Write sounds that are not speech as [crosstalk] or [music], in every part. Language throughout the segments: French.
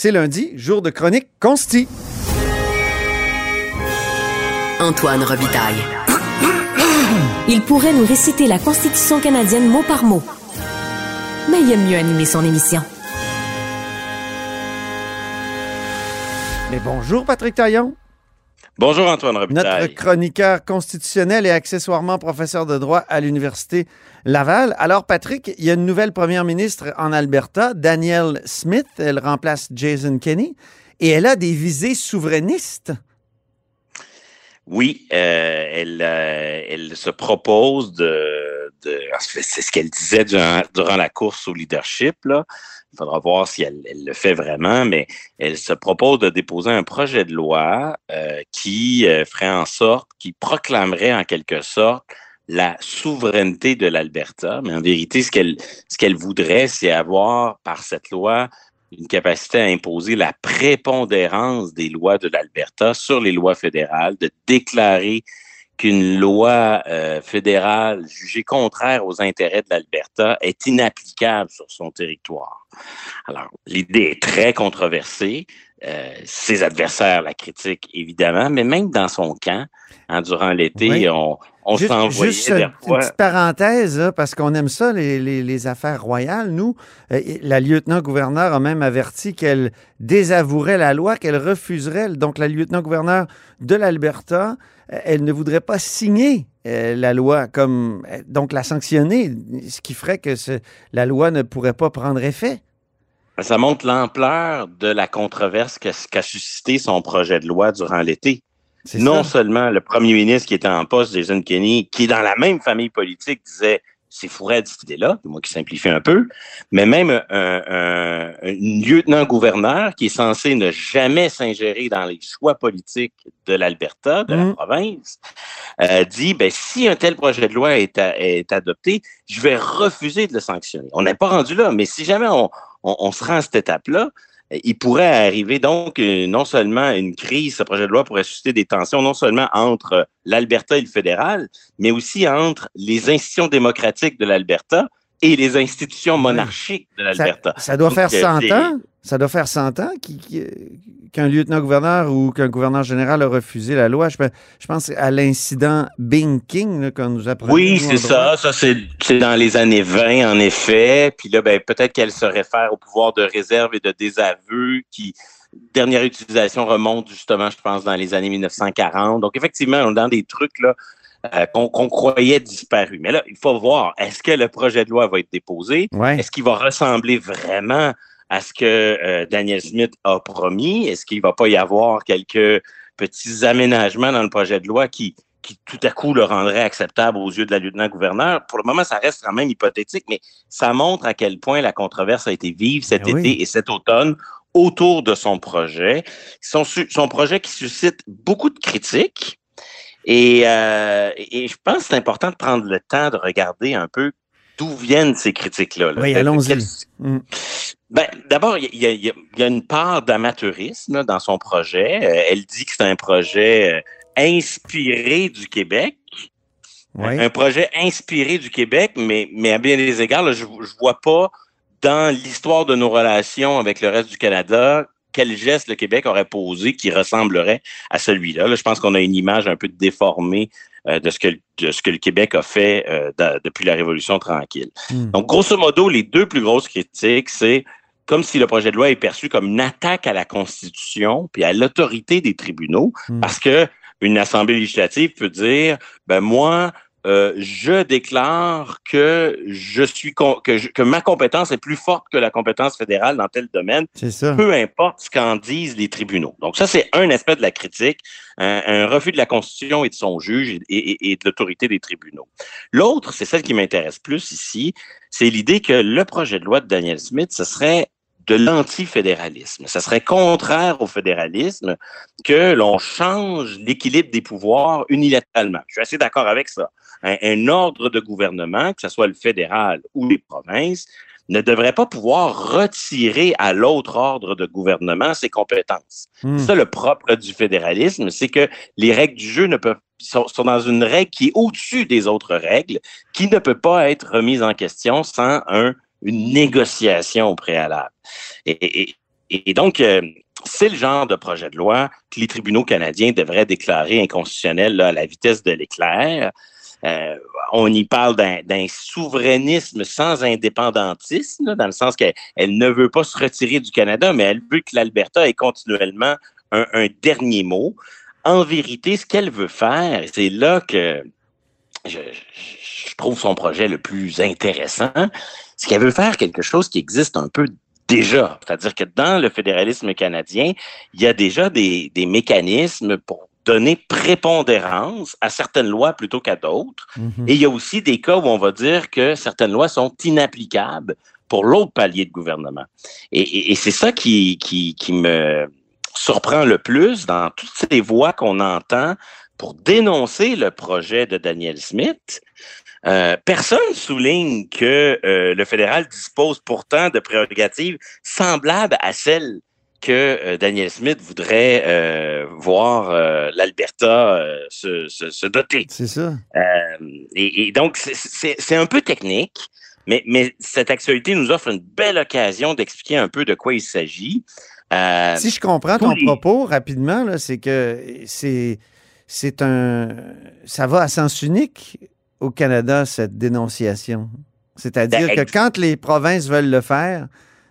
C'est lundi, jour de chronique Consti. Antoine Robitaille. [coughs] Il pourrait nous réciter la Constitution canadienne mot par mot. Mais il aime mieux animer son émission. Mais bonjour Patrick Taillon. Bonjour Antoine Robitaille. Notre chroniqueur constitutionnel et accessoirement professeur de droit à l'Université Laval. Alors Patrick, il y a une nouvelle première ministre en Alberta, Danielle Smith. Elle remplace Jason Kenney et elle a des visées souverainistes. Oui, euh, elle, euh, elle se propose de, c'est ce qu'elle disait durant, la course au leadership. Il faudra voir si elle, le fait vraiment, mais elle se propose de déposer un projet de loi euh, qui euh, ferait en sorte, qui proclamerait en quelque sorte la souveraineté de l'Alberta. Mais en vérité, ce qu'elle voudrait, c'est avoir par cette loi une capacité à imposer la prépondérance des lois de l'Alberta sur les lois fédérales, de déclarer qu'une loi euh, fédérale jugée contraire aux intérêts de l'Alberta est inapplicable sur son territoire. Alors, l'idée est très controversée. Euh, ses adversaires la critiquent évidemment, mais même dans son camp, hein, durant l'été, oui. on, on juste, s'envoyait juste une petite parenthèse, là, parce qu'on aime ça, les, les, les, affaires royales. Nous, euh, la lieutenant-gouverneur a même averti qu'elle désavouerait la loi, qu'elle refuserait. Donc, la lieutenant-gouverneur de l'Alberta, elle ne voudrait pas signer euh, la loi, comme donc la sanctionner, ce qui ferait que ce, la loi ne pourrait pas prendre effet. Ça montre l'ampleur de la controverse qu'a qu suscité son projet de loi durant l'été. Non ça. seulement le premier ministre qui était en poste, Jason Kenney, qui est dans la même famille politique, disait c'est fourré cette idée-là, moi qui simplifie un peu, mais même un, un, un lieutenant-gouverneur qui est censé ne jamais s'ingérer dans les choix politiques de l'Alberta, de mmh. la province, euh, dit ben, si un tel projet de loi est, à, est adopté, je vais refuser de le sanctionner. On n'est pas rendu là, mais si jamais on, on, on se rend à cette étape-là, il pourrait arriver donc non seulement une crise, ce projet de loi pourrait susciter des tensions non seulement entre l'Alberta et le fédéral, mais aussi entre les institutions démocratiques de l'Alberta et les institutions monarchiques de l'Alberta. Ça, ça, doit faire 100 euh, ans. Ça doit faire 100 ans qu'un lieutenant-gouverneur ou qu'un gouverneur général a refusé la loi. Je, pense à l'incident Bing King qu'on nous apprend. Oui, c'est ça. Ça, c'est dans les années 20, en effet. Puis là, ben, peut-être qu'elle se réfère au pouvoir de réserve et de désaveu qui, dernière utilisation remonte justement, je pense, dans les années 1940. Donc, effectivement, on est dans des trucs là, euh, qu'on qu croyait disparus. Mais là, il faut voir, est-ce que le projet de loi va être déposé? Ouais. Est-ce qu'il va ressembler vraiment à ce que euh, Daniel Smith a promis? Est-ce qu'il va pas y avoir quelques petits aménagements dans le projet de loi qui, qui tout à coup le rendraient acceptable aux yeux de la lieutenant-gouverneur? Pour le moment, ça reste quand même hypothétique, mais ça montre à quel point la controverse a été vive cet Ben été oui. et cet automne autour de son projet. Son, son projet qui suscite beaucoup de critiques. Et, euh, et je pense que c'est important de prendre le temps de regarder un peu d'où viennent ces critiques-là. Là? Oui, allons-y. Mm. Ben, D'abord, il y, y, y, a une part d'amateurisme dans son projet. Euh, elle dit que c'est un projet euh, inspiré du Québec. Oui. Un projet inspiré du Québec, mais, mais à bien des égards, là, je ne vois pas dans l'histoire de nos relations avec le reste du Canada quel geste le Québec aurait posé qui ressemblerait à celui-là. Là, je pense qu'on a une image un peu déformée euh, de, ce que, de ce que le Québec a fait euh, de, depuis la Révolution tranquille. Mm. Donc, grosso modo, les deux plus grosses critiques, c'est comme si le projet de loi est perçu comme une attaque à la Constitution puis à l'autorité des tribunaux, Mm. parce que une assemblée législative peut dire, ben moi, euh, je déclare que je suis que, je, que, ma compétence est plus forte que la compétence fédérale dans tel domaine, ça. peu importe ce qu'en disent les tribunaux. Donc ça, c'est un aspect de la critique, un, un, refus de la Constitution et de son juge et, et, et de l'autorité des tribunaux. L'autre, c'est celle qui m'intéresse plus ici, c'est l'idée que le projet de loi de Daniel Smith, ce serait de l'antifédéralisme. Ça serait contraire au fédéralisme que l'on change l'équilibre des pouvoirs unilatéralement. Je suis assez d'accord avec ça. Un, un, ordre de gouvernement, que ce soit le fédéral ou les provinces, ne devrait pas pouvoir retirer à l'autre ordre de gouvernement ses compétences. Hmm. Mm. Ça, le propre du fédéralisme, c'est que les règles du jeu ne peuvent sont, sont dans une règle qui est au-dessus des autres règles, qui ne peut pas être remise en question sans un une négociation au préalable. Et, donc, euh, c'est le genre de projet de loi que les tribunaux canadiens devraient déclarer inconstitutionnel à la vitesse de l'éclair. Euh, on y parle d'un souverainisme sans indépendantisme, dans le sens qu'elle ne veut pas se retirer du Canada, mais elle veut que l'Alberta ait continuellement un, dernier mot. En vérité, ce qu'elle veut faire, c'est là que je, trouve son projet le plus intéressant, c'est qu'elle veut faire quelque chose qui existe un peu déjà. C'est-à-dire que dans le fédéralisme canadien, il y a déjà des, des mécanismes pour donner prépondérance à certaines lois plutôt qu'à d'autres. Mhm. Et il y a aussi des cas où on va dire que certaines lois sont inapplicables pour l'autre palier de gouvernement. Et, c'est ça qui, qui, qui, me surprend le plus dans toutes ces voix qu'on entend pour dénoncer le projet de Daniel Smith. Euh, personne souligne que euh, le fédéral dispose pourtant de prérogatives semblables à celles que euh, Daniel Smith voudrait euh, voir l'Alberta se, se, doter. C'est ça. Et, et, donc, c'est un peu technique, mais, mais cette actualité nous offre une belle occasion d'expliquer un peu de quoi il s'agit. si je comprends ton propos rapidement, c'est que c'est c'est un ça va à sens unique au Canada cette dénonciation. C'est-à-dire ben, que quand les provinces veulent le faire,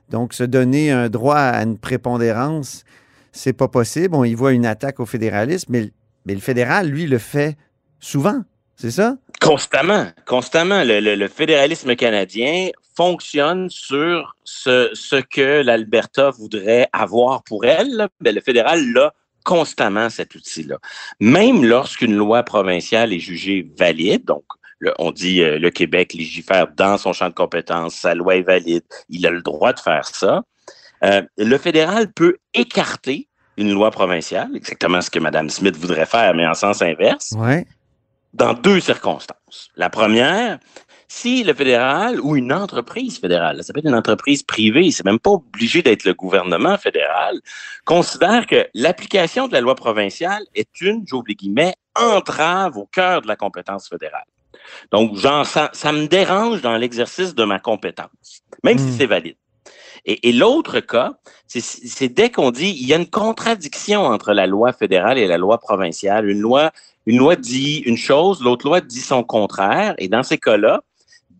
donc, se donner un droit à une prépondérance, c'est pas possible. On y voit une attaque au fédéralisme, mais, le fédéral, lui, le fait souvent. C'est ça? Constamment, constamment. Le, fédéralisme canadien fonctionne sur ce, que l'Alberta voudrait avoir pour elle. Ben, le fédéral l'a constamment, cet outil-là. Même lorsqu'une loi provinciale est jugée valide, donc on dit euh, le Québec légifère dans son champ de compétences, sa loi est valide, il a le droit de faire ça. Euh, le fédéral peut écarter une loi provinciale, exactement ce que Mme Smith voudrait faire, mais en sens inverse, dans deux circonstances. La première, si le fédéral ou une entreprise fédérale, ça peut être une entreprise privée, c'est même pas obligé d'être le gouvernement fédéral, considère que l'application de la loi provinciale est une, les guillemets, entrave au cœur de la compétence fédérale. Donc, genre, ça, ça me dérange dans l'exercice de ma compétence, même si hmm. c'est valide. Et, l'autre cas, c'est dès qu'on dit il y a une contradiction entre la loi fédérale et la loi provinciale. Une loi, une loi dit une chose, l'autre loi dit son contraire. Et dans ces cas-là,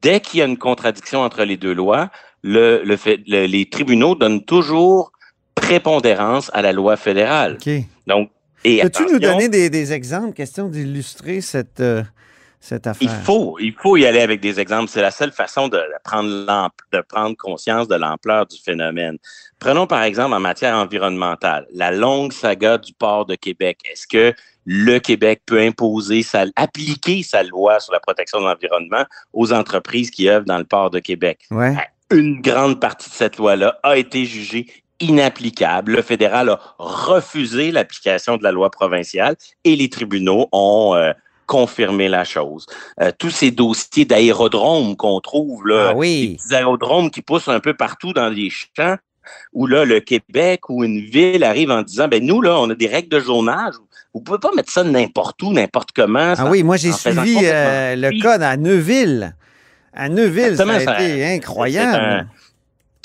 dès qu'il y a une contradiction entre les deux lois, le, le, les tribunaux donnent toujours prépondérance à la loi fédérale. Donc, Peux-tu nous donner des, des exemples, question d'illustrer cette, euh, il faut, il faut y aller avec des exemples. C'est la seule façon de prendre, de prendre conscience de l'ampleur du phénomène. Prenons par exemple en matière environnementale, la longue saga du port de Québec. Est-ce que le Québec peut imposer, sa, appliquer sa loi sur la protection de l'environnement aux entreprises qui œuvrent dans le port de Québec? Ouais. Une grande partie de cette loi-là a été jugée inapplicable. Le fédéral a refusé l'application de la loi provinciale et les tribunaux ont, euh, confirmer la chose. Euh, tous ces dossiers d'aérodromes qu'on trouve, là, ah oui. des aérodromes qui poussent un peu partout dans les champs, où là, le Québec ou une ville arrive en disant, ben nous, là, on a des règles de zonage. Vous pouvez pas mettre ça n'importe où, n'importe comment. Ah oui, moi, j'ai suivi euh, le code à Neuville. À Neuville, ça a été incroyable.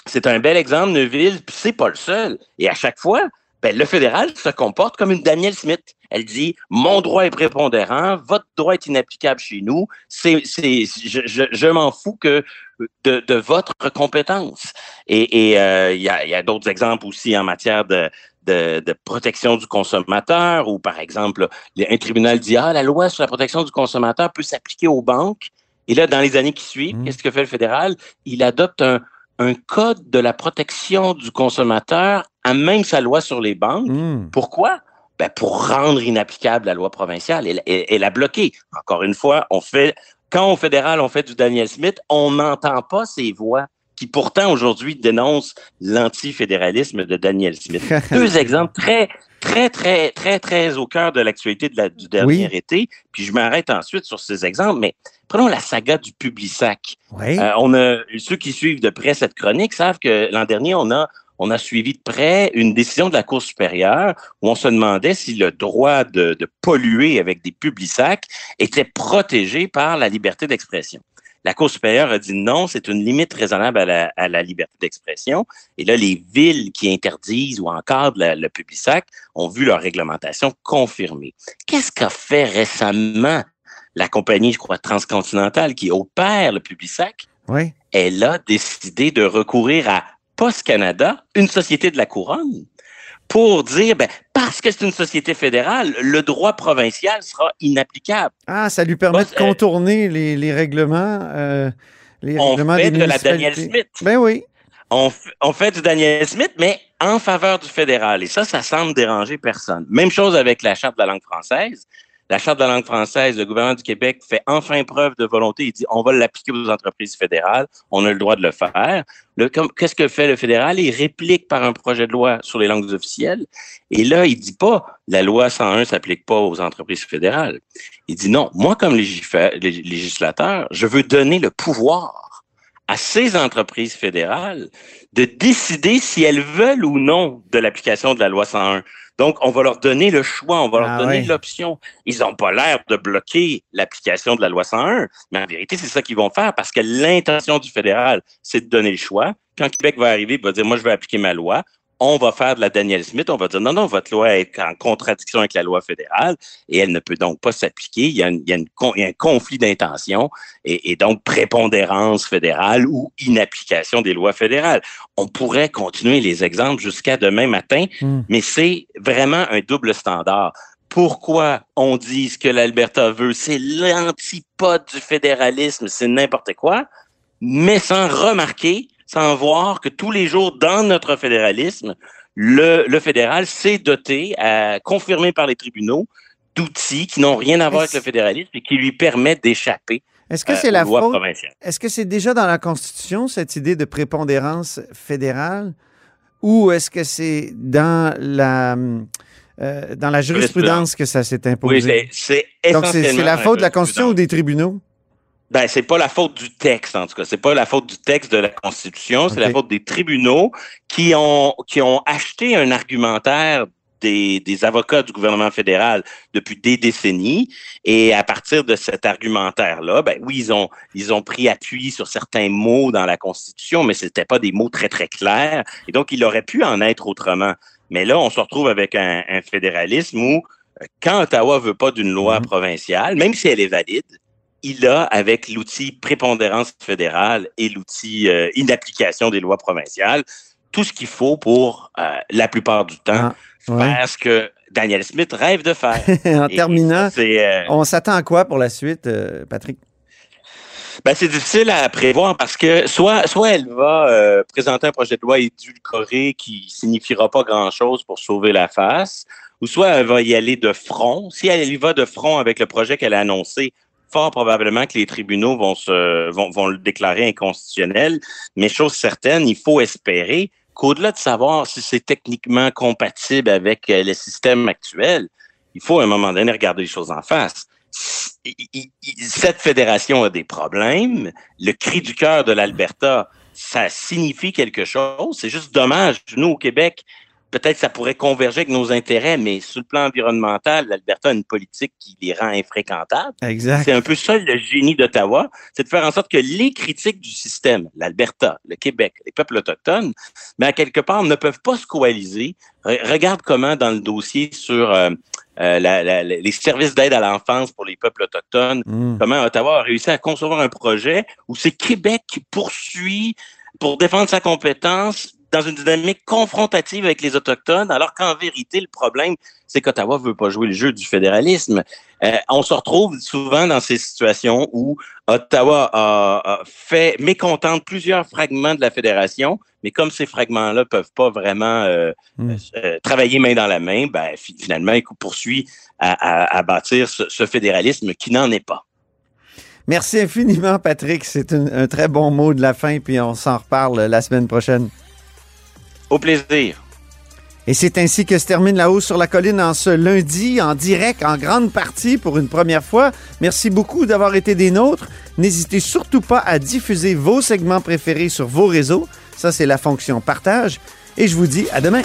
C'est un, bel exemple, Neuville, puis c'est pas le seul. Et à chaque fois, ben, le fédéral se comporte comme une Daniel Smith. Elle dit mon droit est prépondérant, votre droit est inapplicable chez nous. C'est, c'est, je, je, je m'en fous que de, de, votre compétence. Et euh, il y, a, y a d'autres exemples aussi en matière de, de, de, protection du consommateur, ou par exemple, un tribunal dit ah la loi sur la protection du consommateur peut s'appliquer aux banques. Et là, dans les années qui suivent, mmh. qu'est-ce que fait le fédéral? Il adopte un, un code de la protection du consommateur même sa loi sur les banques. Mmh. Pourquoi? Ben, pour rendre inapplicable la loi provinciale. Elle, elle, la a bloqué. Encore une fois, on fait, quand au fédéral, on fait du Daniel Smith, on n'entend pas ces voix qui pourtant aujourd'hui dénoncent l'antifédéralisme de Daniel Smith. [laughs] Deux exemples très, très, très, très, très au cœur de l'actualité du dernier été. Puis je m'arrête ensuite sur ces exemples, mais prenons la saga du Publisac. Euh, on a, ceux qui suivent de près cette chronique savent que l'an dernier, on a on a suivi de près une décision de la Cour supérieure où on se demandait si le droit de, polluer avec des publics sacs était protégé par la liberté d'expression. La Cour supérieure a dit non, c'est une limite raisonnable à la, à la liberté d'expression. Et là, les villes qui interdisent ou encadrent le public sac ont vu leur réglementation confirmée. Qu'est-ce qu'a fait récemment la compagnie, je crois, transcontinentale qui opère le public sac? Oui. Elle a décidé de recourir à Post Canada, une société de la couronne, pour dire, ben, parce que c'est une société fédérale, le droit provincial sera inapplicable. Ah, ça lui permet de euh, contourner les, les règlements. Euh, les on règlements fait de la Daniel Smith. Ben oui. On, on, fait du Daniel Smith, mais en faveur du fédéral. Et ça, ça semble déranger personne. Même chose avec la Charte de la langue française. La Charte de la langue française, le gouvernement du Québec fait enfin preuve de volonté. Il dit on va l'appliquer aux entreprises fédérales. On a le droit de le faire. Qu'est-ce que fait le fédéral? Il réplique par un projet de loi sur les langues officielles. Et là, il dit pas la loi 101 s'applique pas aux entreprises fédérales. Il dit non. Moi, comme législateur, je veux donner le pouvoir à ces entreprises fédérales de décider si elles veulent ou non de l'application de la loi 101. Donc, on va leur donner le choix, on va leur ah donner l'option. Ils n'ont pas l'air de bloquer l'application de la loi 101, mais en vérité, c'est ça qu'ils vont faire parce que l'intention du fédéral, c'est de donner le choix. Quand Québec va arriver, il va dire, moi, je vais appliquer ma loi on va faire de la Daniel Smith, on va dire non, non, votre loi est en contradiction avec la loi fédérale et elle ne peut donc pas s'appliquer. Il y a, un conflit d'intention et, donc prépondérance fédérale ou inapplication des lois fédérales. On pourrait continuer les exemples jusqu'à demain matin, hmm. mais c'est vraiment un double standard pourquoi on dit ce que l'Alberta veut, c'est l'antipode du fédéralisme, c'est n'importe quoi, mais sans remarquer sans voir que tous les jours, dans notre fédéralisme, le, le fédéral s'est doté, à, confirmé par les tribunaux, d'outils qui n'ont rien à voir avec le fédéralisme et qui lui permettent d'échapper est-ce que c'est la faute? Est-ce que c'est déjà dans la Constitution, cette idée de prépondérance fédérale? Ou est-ce que c'est dans la, euh, dans la jurisprudence que ça s'est imposé? Oui, c'est Donc, c'est la faute de la Constitution ou des tribunaux? Ben, c'est pas la faute du texte, en tout cas. C'est pas la faute du texte de la Constitution, c'est la faute des tribunaux qui ont, qui ont acheté un argumentaire des, des, avocats du gouvernement fédéral depuis des décennies. Et à partir de cet argumentaire-là, ben oui, ils ont, ils ont pris appui sur certains mots dans la Constitution, mais ce n'étaient pas des mots très, très clairs. Et donc, il aurait pu en être autrement. Mais là, on se retrouve avec un, un fédéralisme où, euh, quand Ottawa veut pas d'une loi mm-hmm. provinciale, même si elle est valide, il a, avec l'outil prépondérance fédérale et l'outil euh, inapplication des lois provinciales, tout ce qu'il faut pour, euh, la plupart du temps, ah, faire ce que Daniel Smith rêve de faire. [laughs] en terminant, euh, on s'attend à quoi pour la suite, Patrick? Ben, c'est difficile à prévoir parce que soit, soit elle va présenter un projet de loi édulcoré qui signifiera pas grand-chose pour sauver la face, ou soit elle va y aller de front. Si elle y va de front avec le projet qu'elle a annoncé, fort probablement que les tribunaux vont, se, vont, vont le déclarer inconstitutionnel, mais chose certaine, il faut espérer qu'au-delà de savoir si c'est techniquement compatible avec euh, le système actuel, il faut à un moment donné regarder les choses en face. Cette fédération a des problèmes. Le cri du cœur de l'Alberta, ça signifie quelque chose? C'est juste dommage. Nous, au Québec, peut-être ça pourrait converger avec nos intérêts, mais sur le plan environnemental, l'Alberta a une politique qui les rend infréquentables. Exact. C'est un peu ça le génie d'Ottawa, c'est de faire en sorte que les critiques du système, l'Alberta, le Québec, les peuples autochtones, mais à quelque part ne peuvent pas se coaliser. Regarde comment dans le dossier sur euh, euh, les services d'aide à l'enfance pour les peuples autochtones, mm. comment Ottawa a réussi à concevoir un projet où c'est Québec qui poursuit pour défendre sa compétence dans une dynamique confrontative avec les Autochtones, alors qu'en vérité, le problème, c'est qu'Ottawa veut pas jouer le jeu du fédéralisme. Euh, on se retrouve souvent dans ces situations où Ottawa a, fait mécontente plusieurs fragments de la fédération, mais comme ces fragments-là peuvent pas vraiment euh, hmm. euh, travailler main dans la main, ben, finalement, il poursuit à, bâtir ce, fédéralisme qui n'en est pas. Merci infiniment, Patrick. C'est un très bon mot de la fin, puis on s'en reparle la semaine prochaine. Au plaisir. Et c'est ainsi que se termine la hausse sur la colline en ce lundi, en direct, en grande partie pour une première fois. Merci beaucoup d'avoir été des nôtres. N'hésitez surtout pas à diffuser vos segments préférés sur vos réseaux. Ça, c'est la fonction partage. Et je vous dis à demain.